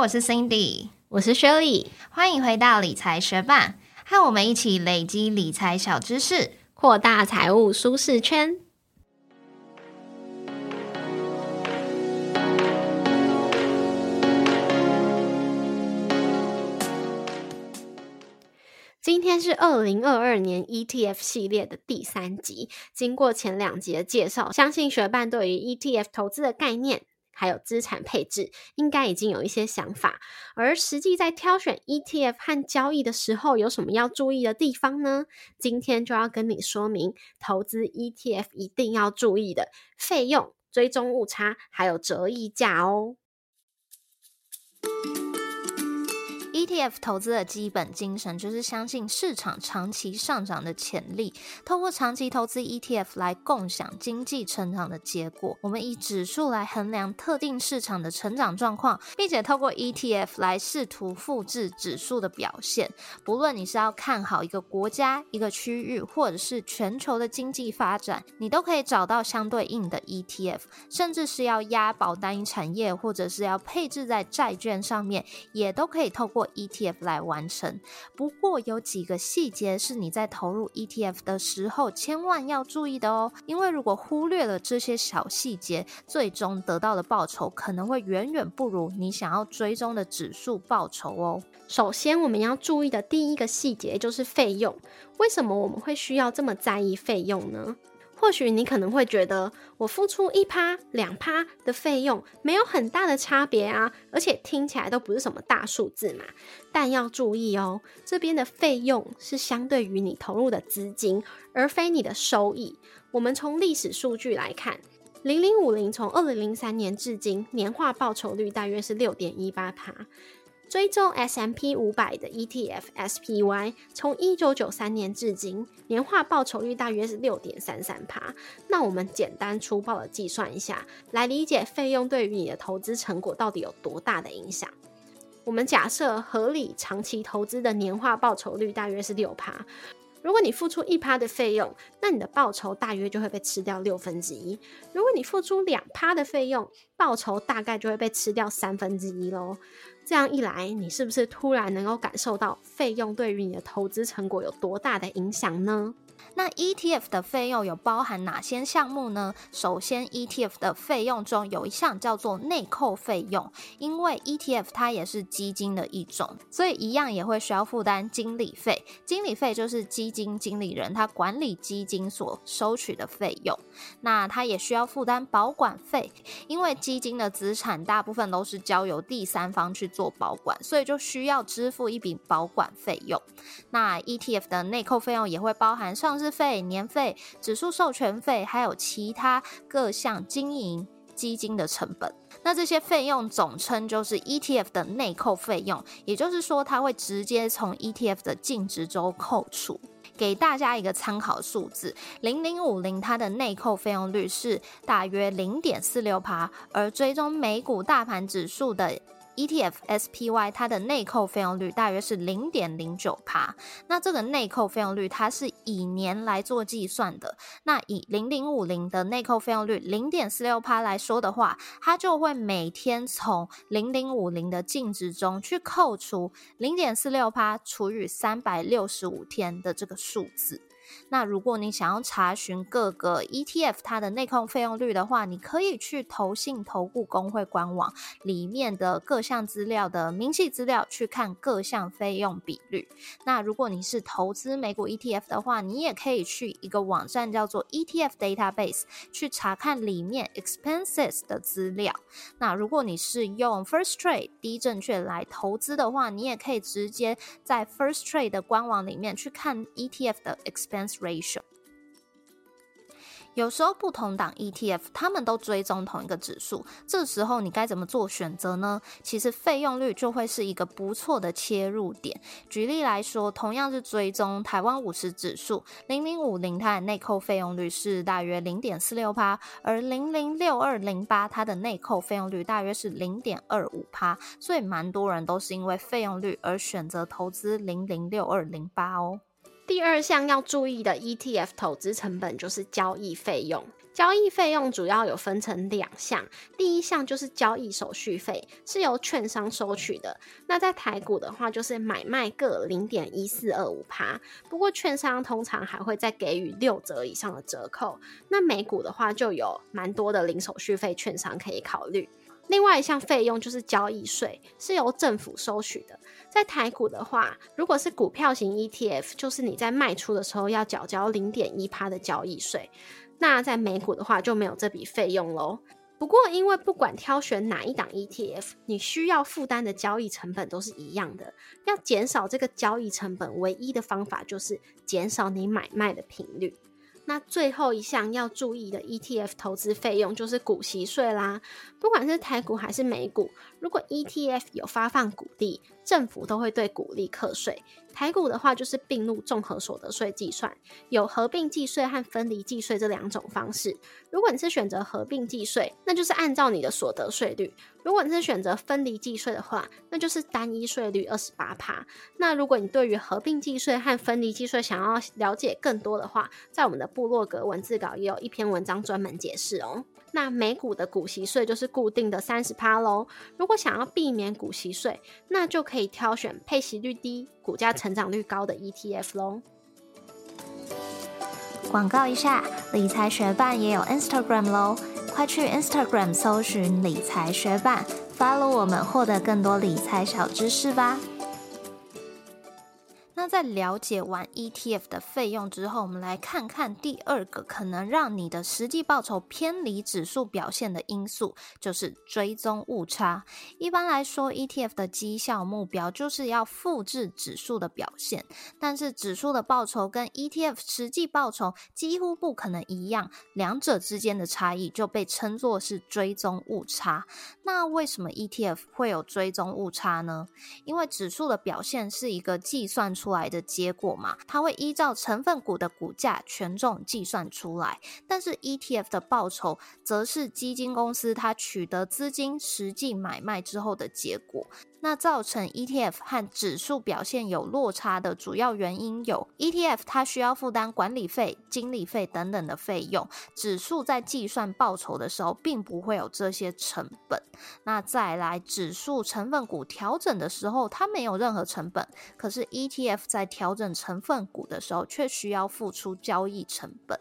我是 Cindy，我是 Shirley，欢迎回到理财学霸，和我们一起累积理财小知识，扩大财务舒适圈。今天是二零二二年 ETF 系列的第三集。经过前两集的介绍，相信学伴对于 ETF 投资的概念。还有资产配置，应该已经有一些想法。而实际在挑选 ETF 和交易的时候，有什么要注意的地方呢？今天就要跟你说明，投资 ETF 一定要注意的费用、追踪误差，还有折溢价哦。ETF 投资的基本精神就是相信市场长期上涨的潜力，透过长期投资 ETF 来共享经济成长的结果。我们以指数来衡量特定市场的成长状况，并且透过 ETF 来试图复制指数的表现。不论你是要看好一个国家、一个区域，或者是全球的经济发展，你都可以找到相对应的 ETF。甚至是要押宝单一产业，或者是要配置在债券上面，也都可以透过。ETF 来完成，不过有几个细节是你在投入 ETF 的时候千万要注意的哦。因为如果忽略了这些小细节，最终得到的报酬可能会远远不如你想要追踪的指数报酬哦。首先，我们要注意的第一个细节就是费用。为什么我们会需要这么在意费用呢？或许你可能会觉得，我付出一趴、两趴的费用没有很大的差别啊，而且听起来都不是什么大数字嘛。但要注意哦，这边的费用是相对于你投入的资金，而非你的收益。我们从历史数据来看，零零五零从二零零三年至今，年化报酬率大约是六点一八趴。追踪 S M P 五百的 E T F S P Y，从一九九三年至今，年化报酬率大约是六点三三趴。那我们简单粗暴的计算一下，来理解费用对于你的投资成果到底有多大的影响。我们假设合理长期投资的年化报酬率大约是六趴。如果你付出一趴的费用，那你的报酬大约就会被吃掉六分之一。如果你付出两趴的费用，报酬大概就会被吃掉三分之一喽。这样一来，你是不是突然能够感受到费用对于你的投资成果有多大的影响呢？那 ETF 的费用有包含哪些项目呢？首先，ETF 的费用中有一项叫做内扣费用，因为 ETF 它也是基金的一种，所以一样也会需要负担经理费。经理费就是基金经理人他管理基金所收取的费用。那他也需要负担保管费，因为基金的资产大部分都是交由第三方去做保管，所以就需要支付一笔保管费用。那 ETF 的内扣费用也会包含上资费、年费、指数授权费，还有其他各项经营基金的成本。那这些费用总称就是 ETF 的内扣费用，也就是说，它会直接从 ETF 的净值中扣除。给大家一个参考数字，零零五零它的内扣费用率是大约零点四六趴，而追踪美股大盘指数的。ETF SPY 它的内扣费用率大约是零点零九帕，那这个内扣费用率它是以年来做计算的。那以零零五零的内扣费用率零点四六帕来说的话，它就会每天从零零五零的净值中去扣除零点四六帕除以三百六十五天的这个数字。那如果你想要查询各个 ETF 它的内控费用率的话，你可以去投信投顾工会官网里面的各项资料的明细资料去看各项费用比率。那如果你是投资美股 ETF 的话，你也可以去一个网站叫做 ETF Database 去查看里面 expenses 的资料。那如果你是用 First Trade 低证券来投资的话，你也可以直接在 First Trade 的官网里面去看 ETF 的 expense。ratio。有时候不同档 ETF，他们都追踪同一个指数，这时候你该怎么做选择呢？其实费用率就会是一个不错的切入点。举例来说，同样是追踪台湾五十指数，零零五零它的内扣费用率是大约零点四六趴，而零零六二零八它的内扣费用率大约是零点二五趴，所以蛮多人都是因为费用率而选择投资零零六二零八哦。第二项要注意的 ETF 投资成本就是交易费用。交易费用主要有分成两项，第一项就是交易手续费，是由券商收取的。那在台股的话，就是买卖各零点一四二五趴，不过券商通常还会再给予六折以上的折扣。那美股的话，就有蛮多的零手续费券商可以考虑。另外一项费用就是交易税，是由政府收取的。在台股的话，如果是股票型 ETF，就是你在卖出的时候要缴交零点一趴的交易税。那在美股的话就没有这笔费用喽。不过，因为不管挑选哪一档 ETF，你需要负担的交易成本都是一样的。要减少这个交易成本，唯一的方法就是减少你买卖的频率。那最后一项要注意的 ETF 投资费用就是股息税啦。不管是台股还是美股，如果 ETF 有发放股利，政府都会对股利课税。台股的话就是并入综合所得税计算，有合并计税和分离计税这两种方式。如果你是选择合并计税，那就是按照你的所得税率；如果你是选择分离计税的话，那就是单一税率二十八趴。那如果你对于合并计税和分离计税想要了解更多的话，在我们的部落格文字稿也有一篇文章专门解释哦。那每股的股息税就是固定的三十趴喽。如果想要避免股息税，那就可以挑选配息率低、股价成长率高的 ETF 喽。广告一下，理财学办也有 Instagram 喽，快去 Instagram 搜寻理财学办，follow 我们，获得更多理财小知识吧。在了解完 ETF 的费用之后，我们来看看第二个可能让你的实际报酬偏离指数表现的因素，就是追踪误差。一般来说，ETF 的绩效目标就是要复制指数的表现，但是指数的报酬跟 ETF 实际报酬几乎不可能一样，两者之间的差异就被称作是追踪误差。那为什么 ETF 会有追踪误差呢？因为指数的表现是一个计算出。来来的结果嘛，它会依照成分股的股价权重计算出来，但是 ETF 的报酬则是基金公司它取得资金实际买卖之后的结果。那造成 ETF 和指数表现有落差的主要原因有：ETF 它需要负担管理费、经理费等等的费用，指数在计算报酬的时候并不会有这些成本。那再来，指数成分股调整的时候，它没有任何成本，可是 ETF 在调整成分股的时候却需要付出交易成本。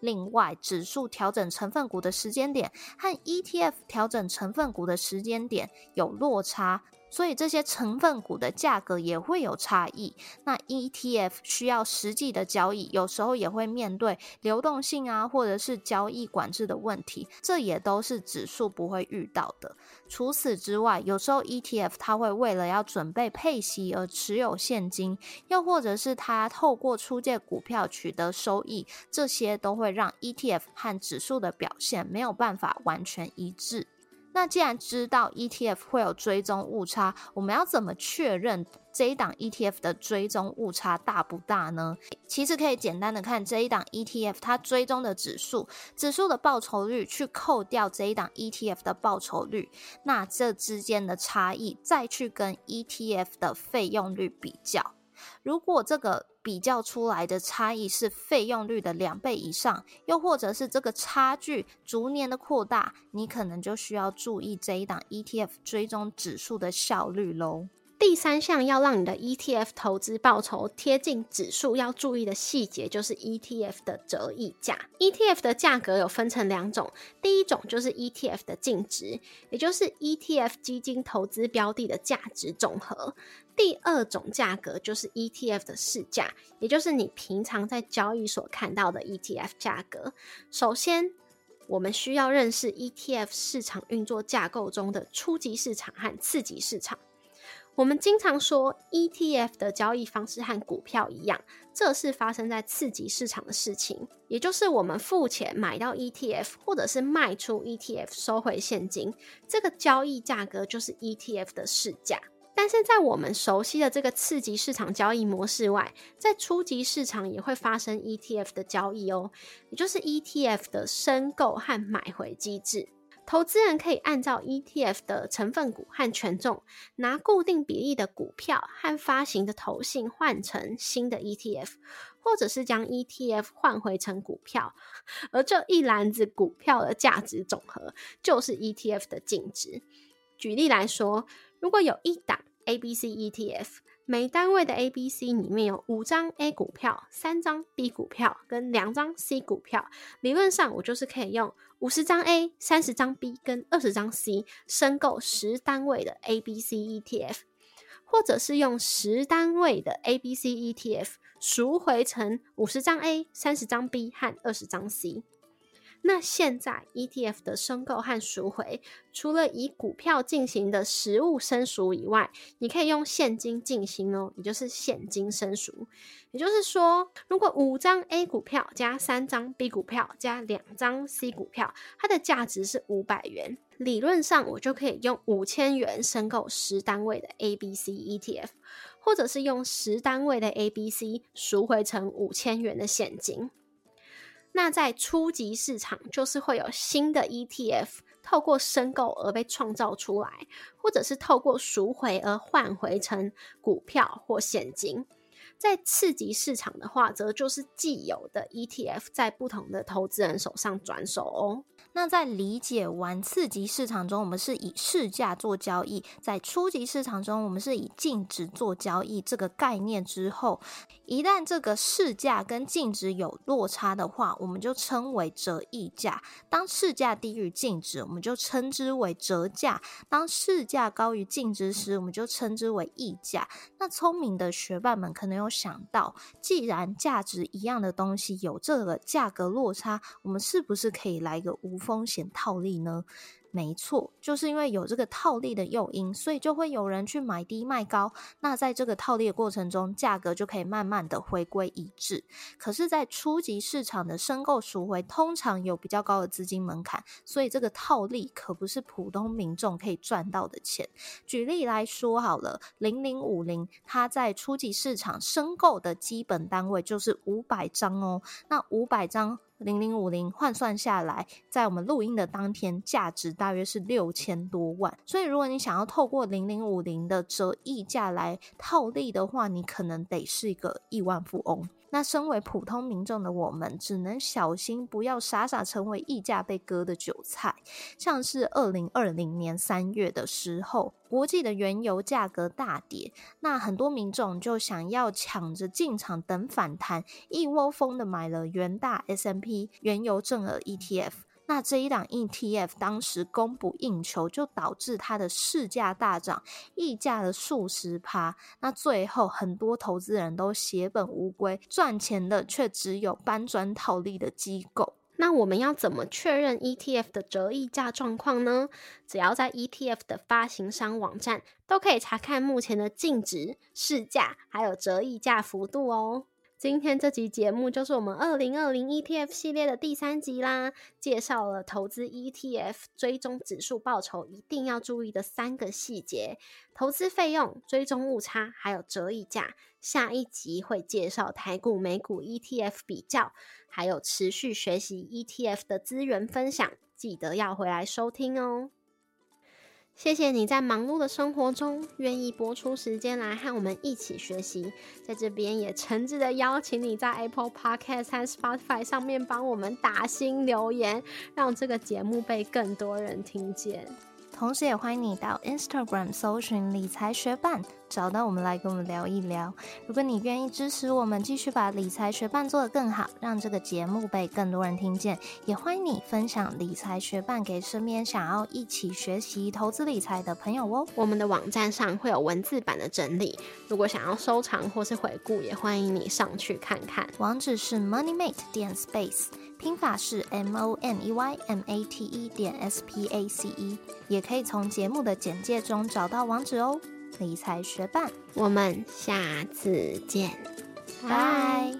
另外，指数调整成分股的时间点和 ETF 调整成分股的时间点有落差。所以这些成分股的价格也会有差异。那 ETF 需要实际的交易，有时候也会面对流动性啊，或者是交易管制的问题，这也都是指数不会遇到的。除此之外，有时候 ETF 它会为了要准备配息而持有现金，又或者是它透过出借股票取得收益，这些都会让 ETF 和指数的表现没有办法完全一致。那既然知道 ETF 会有追踪误差，我们要怎么确认这一档 ETF 的追踪误差大不大呢？其实可以简单的看这一档 ETF 它追踪的指数，指数的报酬率去扣掉这一档 ETF 的报酬率，那这之间的差异再去跟 ETF 的费用率比较。如果这个比较出来的差异是费用率的两倍以上，又或者是这个差距逐年的扩大，你可能就需要注意这一档 ETF 追踪指数的效率喽。第三项要让你的 ETF 投资报酬贴近指数要注意的细节，就是 ETF 的折溢价。ETF 的价格有分成两种，第一种就是 ETF 的净值，也就是 ETF 基金投资标的的价值总和；第二种价格就是 ETF 的市价，也就是你平常在交易所看到的 ETF 价格。首先，我们需要认识 ETF 市场运作架构中的初级市场和次级市场。我们经常说，ETF 的交易方式和股票一样，这是发生在次级市场的事情，也就是我们付钱买到 ETF，或者是卖出 ETF 收回现金，这个交易价格就是 ETF 的市价。但是在我们熟悉的这个次级市场交易模式外，在初级市场也会发生 ETF 的交易哦，也就是 ETF 的申购和买回机制。投资人可以按照 ETF 的成分股和权重，拿固定比例的股票和发行的投信换成新的 ETF，或者是将 ETF 换回成股票，而这一篮子股票的价值总和就是 ETF 的净值。举例来说，如果有一档 ABC ETF。每单位的 A、B、C 里面有五张 A 股票、三张 B 股票跟两张 C 股票。理论上，我就是可以用五十张 A、三十张 B 跟二十张 C 申购十单位的 A、B、C ETF，或者是用十单位的 A、B、C ETF 赎回成五十张 A、三十张 B 和二十张 C。那现在 ETF 的申购和赎回，除了以股票进行的实物申赎以外，你可以用现金进行哦，也就是现金申赎。也就是说，如果五张 A 股票加三张 B 股票加两张 C 股票，它的价值是五百元，理论上我就可以用五千元申购十单位的 ABC ETF，或者是用十单位的 ABC 赎回成五千元的现金。那在初级市场，就是会有新的 ETF 透过申购而被创造出来，或者是透过赎回而换回成股票或现金。在次级市场的话，则就是既有的 ETF 在不同的投资人手上转手哦。那在理解完次级市场中，我们是以市价做交易；在初级市场中，我们是以净值做交易这个概念之后，一旦这个市价跟净值有落差的话，我们就称为折溢价；当市价低于净值，我们就称之为折价；当市价高于净值时，我们就称之为溢价。那聪明的学霸们可能有想到，既然价值一样的东西有这个价格落差，我们是不是可以来一个无？风险套利呢？没错，就是因为有这个套利的诱因，所以就会有人去买低卖高。那在这个套利的过程中，价格就可以慢慢的回归一致。可是，在初级市场的申购赎回通常有比较高的资金门槛，所以这个套利可不是普通民众可以赚到的钱。举例来说好了，零零五零，它在初级市场申购的基本单位就是五百张哦。那五百张。零零五零换算下来，在我们录音的当天，价值大约是六千多万。所以，如果你想要透过零零五零的折溢价来套利的话，你可能得是一个亿万富翁。那身为普通民众的我们，只能小心不要傻傻成为溢价被割的韭菜。像是二零二零年三月的时候，国际的原油价格大跌，那很多民众就想要抢着进场等反弹，一窝蜂的买了元大 S M P 原油正额 E T F。那这一档 ETF 当时供不应求，就导致它的市价大涨，溢价了数十趴。那最后很多投资人都血本无归，赚钱的却只有搬砖套利的机构。那我们要怎么确认 ETF 的折溢价状况呢？只要在 ETF 的发行商网站，都可以查看目前的净值、市价还有折溢价幅度哦。今天这集节目就是我们二零二零 ETF 系列的第三集啦，介绍了投资 ETF 追踪指数报酬一定要注意的三个细节：投资费用、追踪误差，还有折溢价。下一集会介绍台股、美股 ETF 比较，还有持续学习 ETF 的资源分享，记得要回来收听哦。谢谢你在忙碌的生活中愿意播出时间来和我们一起学习，在这边也诚挚的邀请你在 Apple Podcast 和 Spotify 上面帮我们打新留言，让这个节目被更多人听见。同时，也欢迎你到 Instagram 搜寻理财学伴，找到我们来跟我们聊一聊。如果你愿意支持我们，继续把理财学伴做得更好，让这个节目被更多人听见，也欢迎你分享理财学伴给身边想要一起学习投资理财的朋友哦。我们的网站上会有文字版的整理，如果想要收藏或是回顾，也欢迎你上去看看。网址是 moneymate 点 space。拼法是 M O N E Y M A T E 点 S P A C E，也可以从节目的简介中找到网址哦。理财学伴，我们下次见，拜。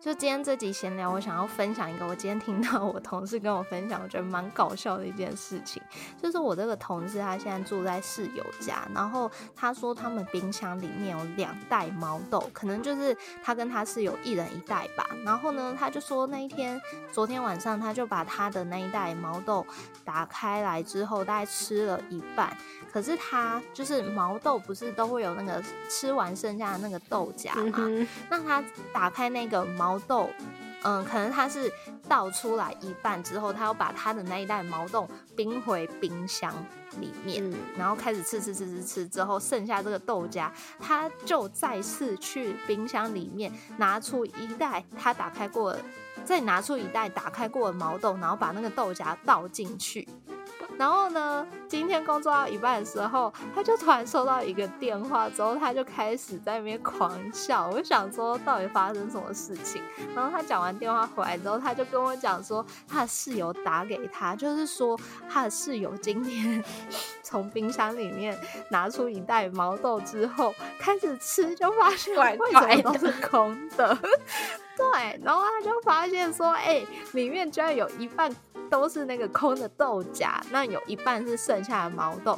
就今天这集闲聊，我想要分享一个我今天听到我同事跟我分享，我觉得蛮搞笑的一件事情，就是我这个同事他现在住在室友家，然后他说他们冰箱里面有两袋毛豆，可能就是他跟他室友一人一袋吧。然后呢，他就说那一天昨天晚上他就把他的那一袋毛豆打开来之后，大概吃了一半，可是他就是毛豆不是都会有那个吃完剩下的那个豆荚嘛？那他打开那个毛。豆，嗯，可能他是倒出来一半之后，他要把他的那一袋毛豆冰回冰箱里面，然后开始吃吃吃吃吃，之后剩下这个豆荚，他就再次去冰箱里面拿出一袋他打开过，再拿出一袋打开过的毛豆，然后把那个豆荚倒进去。然后呢？今天工作到一半的时候，他就突然收到一个电话，之后他就开始在那边狂笑。我就想说，到底发生什么事情？然后他讲完电话回来之后，他就跟我讲说，他的室友打给他，就是说他的室友今天从冰箱里面拿出一袋毛豆之后，开始吃，就发现为什么都是空的。对，然后他就发现说，哎，里面居然有一半。都是那个空的豆荚，那有一半是剩下的毛豆，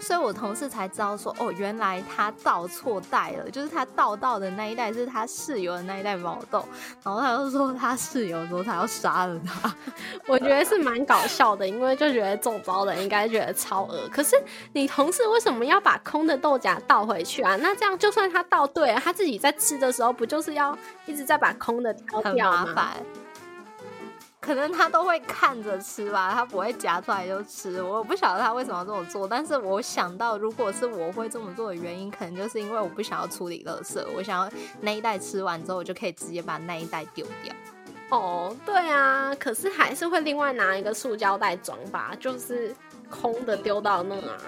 所以我同事才知道说，哦，原来他倒错袋了，就是他倒到的那一袋是他室友的那一袋毛豆，然后他就说他室友说他要杀了他，我觉得是蛮搞笑的，因为就觉得中招的应该觉得超恶，可是你同事为什么要把空的豆荚倒回去啊？那这样就算他倒对了，他自己在吃的时候不就是要一直在把空的挑掉吗？可能他都会看着吃吧，他不会夹出来就吃。我不晓得他为什么要这么做，但是我想到如果是我会这么做的原因，可能就是因为我不想要处理垃圾，我想要那一袋吃完之后，我就可以直接把那一袋丢掉。哦，对啊，可是还是会另外拿一个塑胶袋装吧，就是空的丢到那啊。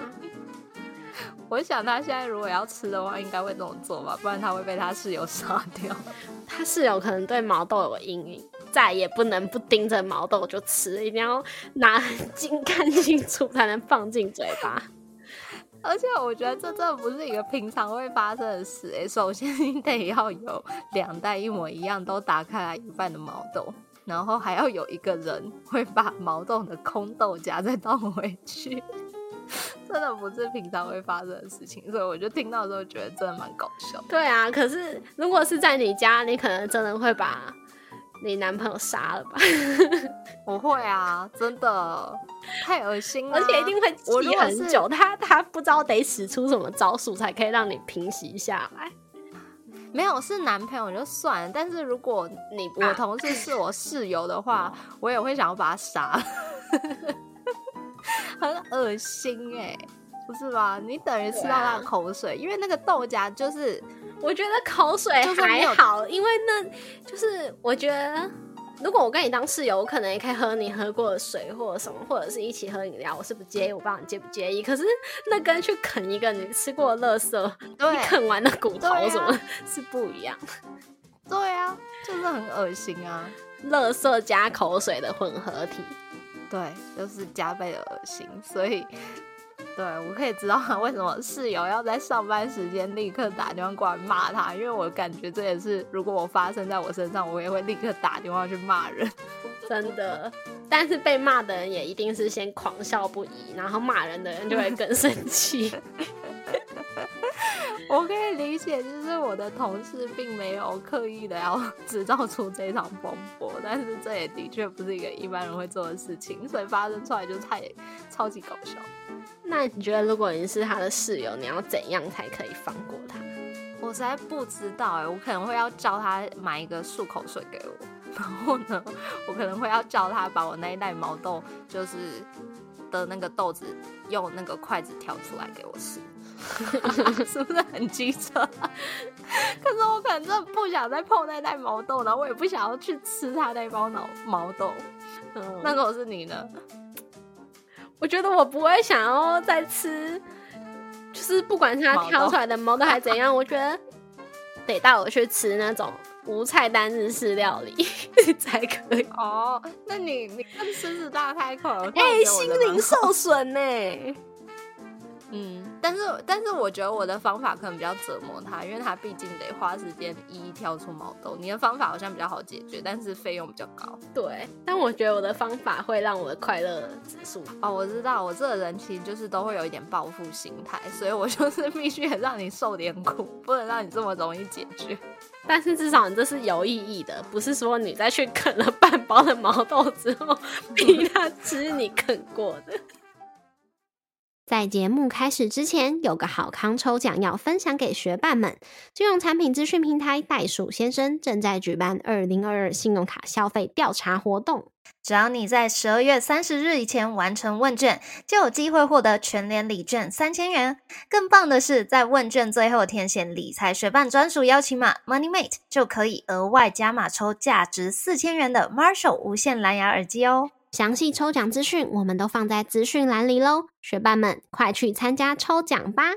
我想他现在如果要吃的话，应该会这么做吧，不然他会被他室友杀掉。他室友可能对毛豆有阴影。再也不能不盯着毛豆就吃，一定要拿近看清楚才能放进嘴巴。而且我觉得这真的不是一个平常会发生的事诶。首先你得要有两袋一模一样都打开来一半的毛豆，然后还要有一个人会把毛豆的空豆荚再倒回去，真的不是平常会发生的事情。所以我就听到之后觉得真的蛮搞笑。对啊，可是如果是在你家，你可能真的会把。你男朋友杀了吧？我会啊，真的太恶心了，而且一定会记很久。他他不知道得使出什么招数才可以让你平息下来。没有是男朋友就算了，但是如果你我同事是我室友的话，我也会想要把他杀，很恶心哎，不是吧？你等于吃到他的口水，因为那个豆荚就是。我觉得口水还好，因为那就是我觉得，如果我跟你当室友，我可能也可以喝你喝过的水或者什么，或者是一起喝饮料，我是不介意，我不知道你介不介意。可是那跟去啃一个你吃过的垃圾，你啃完的骨头什么，是不一样。对啊，就是很恶心啊，垃圾加口水的混合体，对，就是加倍的恶心，所以。对，我可以知道他为什么室友要在上班时间立刻打电话过来骂他，因为我感觉这也是如果我发生在我身上，我也会立刻打电话去骂人，真的。但是被骂的人也一定是先狂笑不已，然后骂人的人就会更生气。我可以理解，就是我的同事并没有刻意的要 制造出这场风波，但是这也的确不是一个一般人会做的事情，所以发生出来就太超级搞笑。那你觉得，如果你是他的室友，你要怎样才可以放过他？我实在不知道哎，我可能会要叫他买一个漱口水给我，然后呢，我可能会要叫他把我那一袋毛豆，就是的那个豆子，用那个筷子挑出来给我吃，是不是很机车？可是我可能真的不想再碰那袋毛豆，然后我也不想要去吃他那包毛毛豆。嗯，那如果是你呢？我觉得我不会想要再吃，就是不管是他挑出来的毛豆还怎样，我觉得得带我去吃那种无菜单日式料理 才可以。哦，那你你跟狮子大开口，哎，心灵受损呢？嗯，但是但是我觉得我的方法可能比较折磨他，因为他毕竟得花时间一一挑出毛豆。你的方法好像比较好解决，但是费用比较高。对，但我觉得我的方法会让我的快乐指数哦，我知道我这个人其实就是都会有一点报复心态，所以我就是 必须得让你受点苦，不能让你这么容易解决。但是至少你这是有意义的，不是说你再去啃了半包的毛豆之后 逼他吃你啃过的。在节目开始之前，有个好康抽奖要分享给学伴们。金融产品资讯平台袋鼠先生正在举办二零二二信用卡消费调查活动，只要你在十二月三十日以前完成问卷，就有机会获得全年礼券三千元。更棒的是，在问卷最后填写理财学伴专属邀请码 MoneyMate，就可以额外加码抽价值四千元的 Marshall 无线蓝牙耳机哦。详细抽奖资讯我们都放在资讯栏里喽，学伴们快去参加抽奖吧！